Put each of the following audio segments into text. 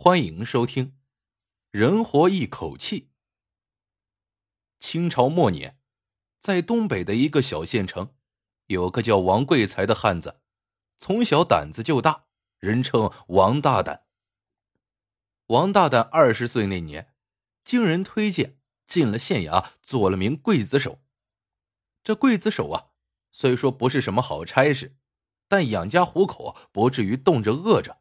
欢迎收听《人活一口气》。清朝末年，在东北的一个小县城，有个叫王贵才的汉子，从小胆子就大，人称王大胆。王大胆二十岁那年，经人推荐进了县衙，做了名刽子手。这刽子手啊，虽说不是什么好差事，但养家糊口不至于冻着饿着。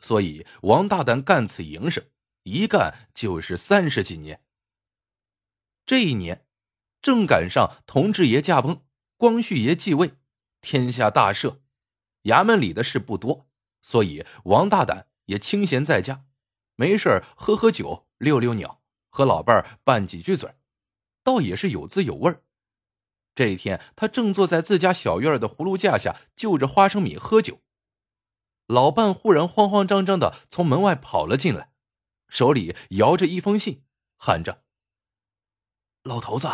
所以，王大胆干此营生，一干就是三十几年。这一年，正赶上同治爷驾崩，光绪爷继位，天下大赦，衙门里的事不多，所以王大胆也清闲在家，没事喝喝酒，遛遛鸟，和老伴拌几句嘴倒也是有滋有味这一天，他正坐在自家小院的葫芦架下，就着花生米喝酒。老伴忽然慌慌张张的从门外跑了进来，手里摇着一封信，喊着：“老头子，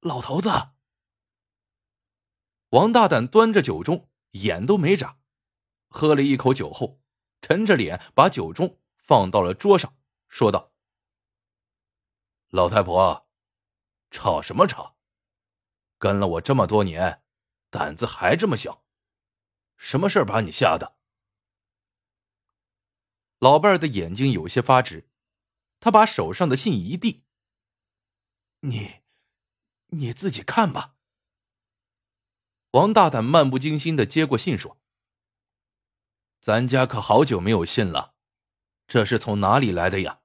老头子！”王大胆端着酒盅，眼都没眨，喝了一口酒后，沉着脸把酒盅放到了桌上，说道：“老太婆，吵什么吵？跟了我这么多年，胆子还这么小，什么事把你吓的？”老伴儿的眼睛有些发直，他把手上的信一递：“你，你自己看吧。”王大胆漫不经心的接过信，说：“咱家可好久没有信了，这是从哪里来的呀？”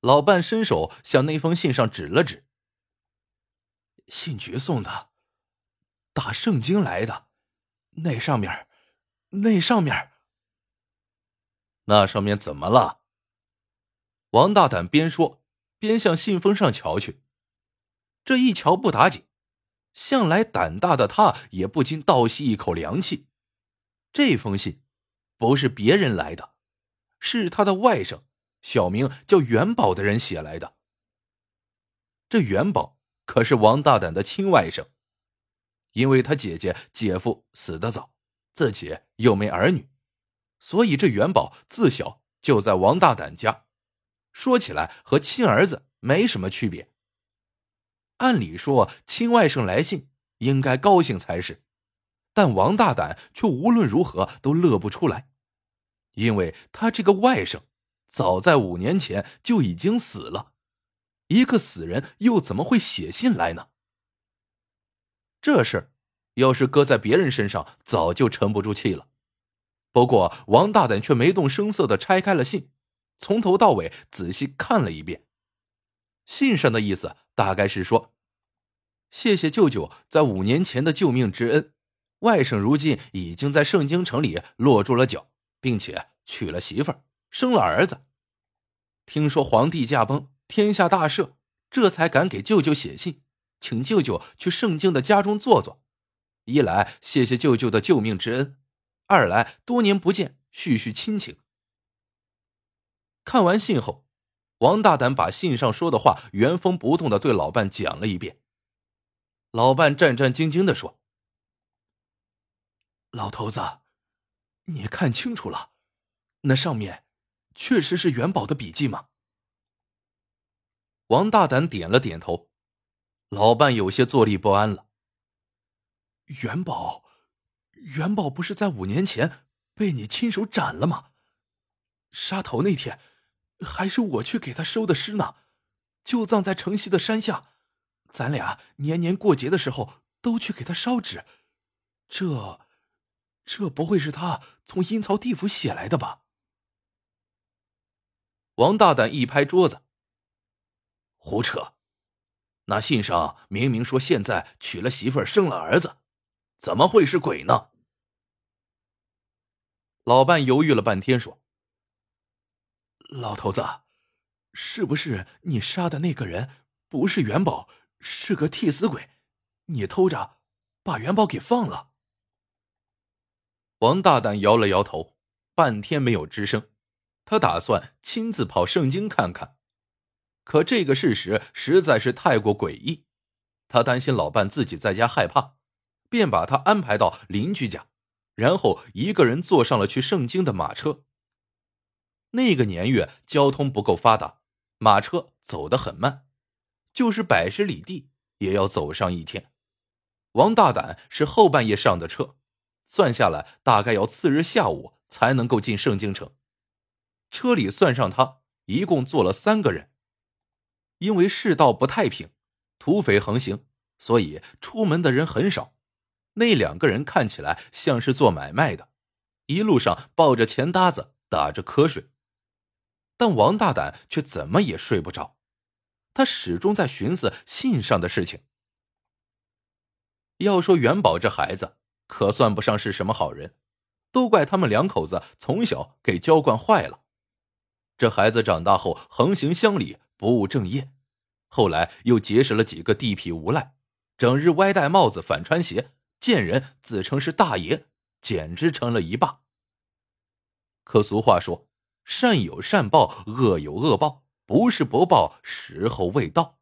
老伴伸手向那封信上指了指：“信局送的，打圣经来的，那上面，那上面。”那上面怎么了？王大胆边说边向信封上瞧去，这一瞧不打紧，向来胆大的他也不禁倒吸一口凉气。这封信不是别人来的，是他的外甥，小名叫元宝的人写来的。这元宝可是王大胆的亲外甥，因为他姐姐姐夫死得早，自己又没儿女。所以这元宝自小就在王大胆家，说起来和亲儿子没什么区别。按理说亲外甥来信应该高兴才是，但王大胆却无论如何都乐不出来，因为他这个外甥早在五年前就已经死了，一个死人又怎么会写信来呢？这事要是搁在别人身上，早就沉不住气了。不过，王大胆却没动声色的拆开了信，从头到尾仔细看了一遍。信上的意思大概是说：“谢谢舅舅在五年前的救命之恩，外甥如今已经在盛京城里落住了脚，并且娶了媳妇儿，生了儿子。听说皇帝驾崩，天下大赦，这才敢给舅舅写信，请舅舅去盛京的家中坐坐。一来谢谢舅舅的救命之恩。”二来多年不见，叙叙亲情。看完信后，王大胆把信上说的话原封不动的对老伴讲了一遍。老伴战战兢兢的说：“老头子，你看清楚了，那上面确实是元宝的笔迹吗？”王大胆点了点头，老伴有些坐立不安了。元宝。元宝不是在五年前被你亲手斩了吗？杀头那天，还是我去给他收的尸呢，就葬在城西的山下。咱俩年年过节的时候都去给他烧纸，这，这不会是他从阴曹地府写来的吧？王大胆一拍桌子：“胡扯！那信上明明说现在娶了媳妇儿，生了儿子。”怎么会是鬼呢？老伴犹豫了半天，说：“老头子，是不是你杀的那个人不是元宝，是个替死鬼？你偷着把元宝给放了？”王大胆摇了摇头，半天没有吱声。他打算亲自跑圣经看看，可这个事实实在是太过诡异，他担心老伴自己在家害怕。便把他安排到邻居家，然后一个人坐上了去圣经的马车，那个年月交通不够发达，马车走得很慢，就是百十里地也要走上一天。王大胆是后半夜上的车，算下来大概要次日下午才能够进盛京城。车里算上他，一共坐了三个人。因为世道不太平，土匪横行，所以出门的人很少。那两个人看起来像是做买卖的，一路上抱着钱搭子，打着瞌睡。但王大胆却怎么也睡不着，他始终在寻思信上的事情。要说元宝这孩子，可算不上是什么好人，都怪他们两口子从小给娇惯坏了。这孩子长大后横行乡里，不务正业，后来又结识了几个地痞无赖，整日歪戴帽子、反穿鞋，见人自称是大爷，简直成了一霸。可俗话说，善有善报，恶有恶报，不是不报，时候未到。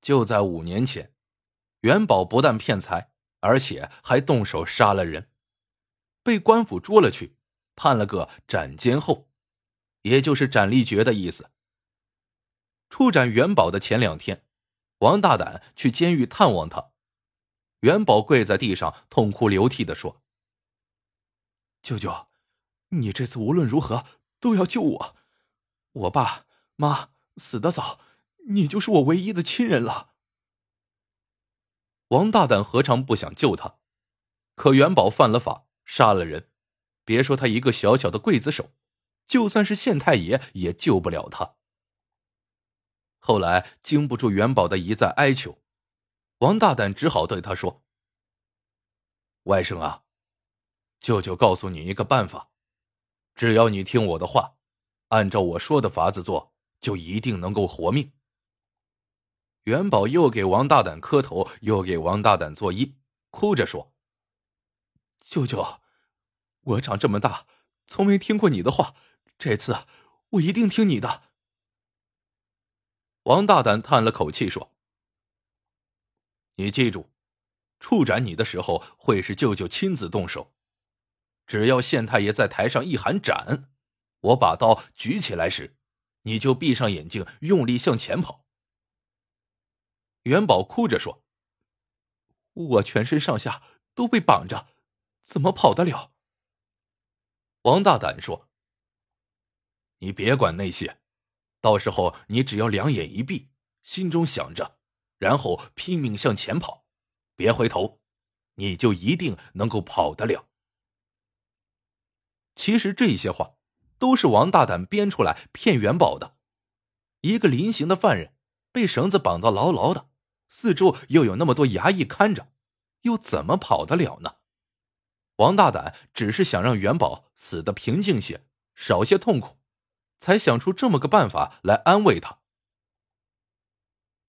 就在五年前。元宝不但骗财，而且还动手杀了人，被官府捉了去，判了个斩监候，也就是斩立决的意思。处斩元宝的前两天，王大胆去监狱探望他，元宝跪在地上痛哭流涕的说：“舅舅，你这次无论如何都要救我，我爸妈死得早，你就是我唯一的亲人了。”王大胆何尝不想救他？可元宝犯了法，杀了人，别说他一个小小的刽子手，就算是县太爷也救不了他。后来经不住元宝的一再哀求，王大胆只好对他说：“外甥啊，舅舅告诉你一个办法，只要你听我的话，按照我说的法子做，就一定能够活命。”元宝又给王大胆磕头，又给王大胆作揖，哭着说：“舅舅，我长这么大，从没听过你的话，这次我一定听你的。”王大胆叹了口气说：“你记住，处斩你的时候会是舅舅亲自动手，只要县太爷在台上一喊斩，我把刀举起来时，你就闭上眼睛，用力向前跑。”元宝哭着说：“我全身上下都被绑着，怎么跑得了？”王大胆说：“你别管那些，到时候你只要两眼一闭，心中想着，然后拼命向前跑，别回头，你就一定能够跑得了。”其实这些话都是王大胆编出来骗元宝的。一个临刑的犯人被绳子绑到牢牢的。四周又有那么多衙役看着，又怎么跑得了呢？王大胆只是想让元宝死的平静些，少些痛苦，才想出这么个办法来安慰他。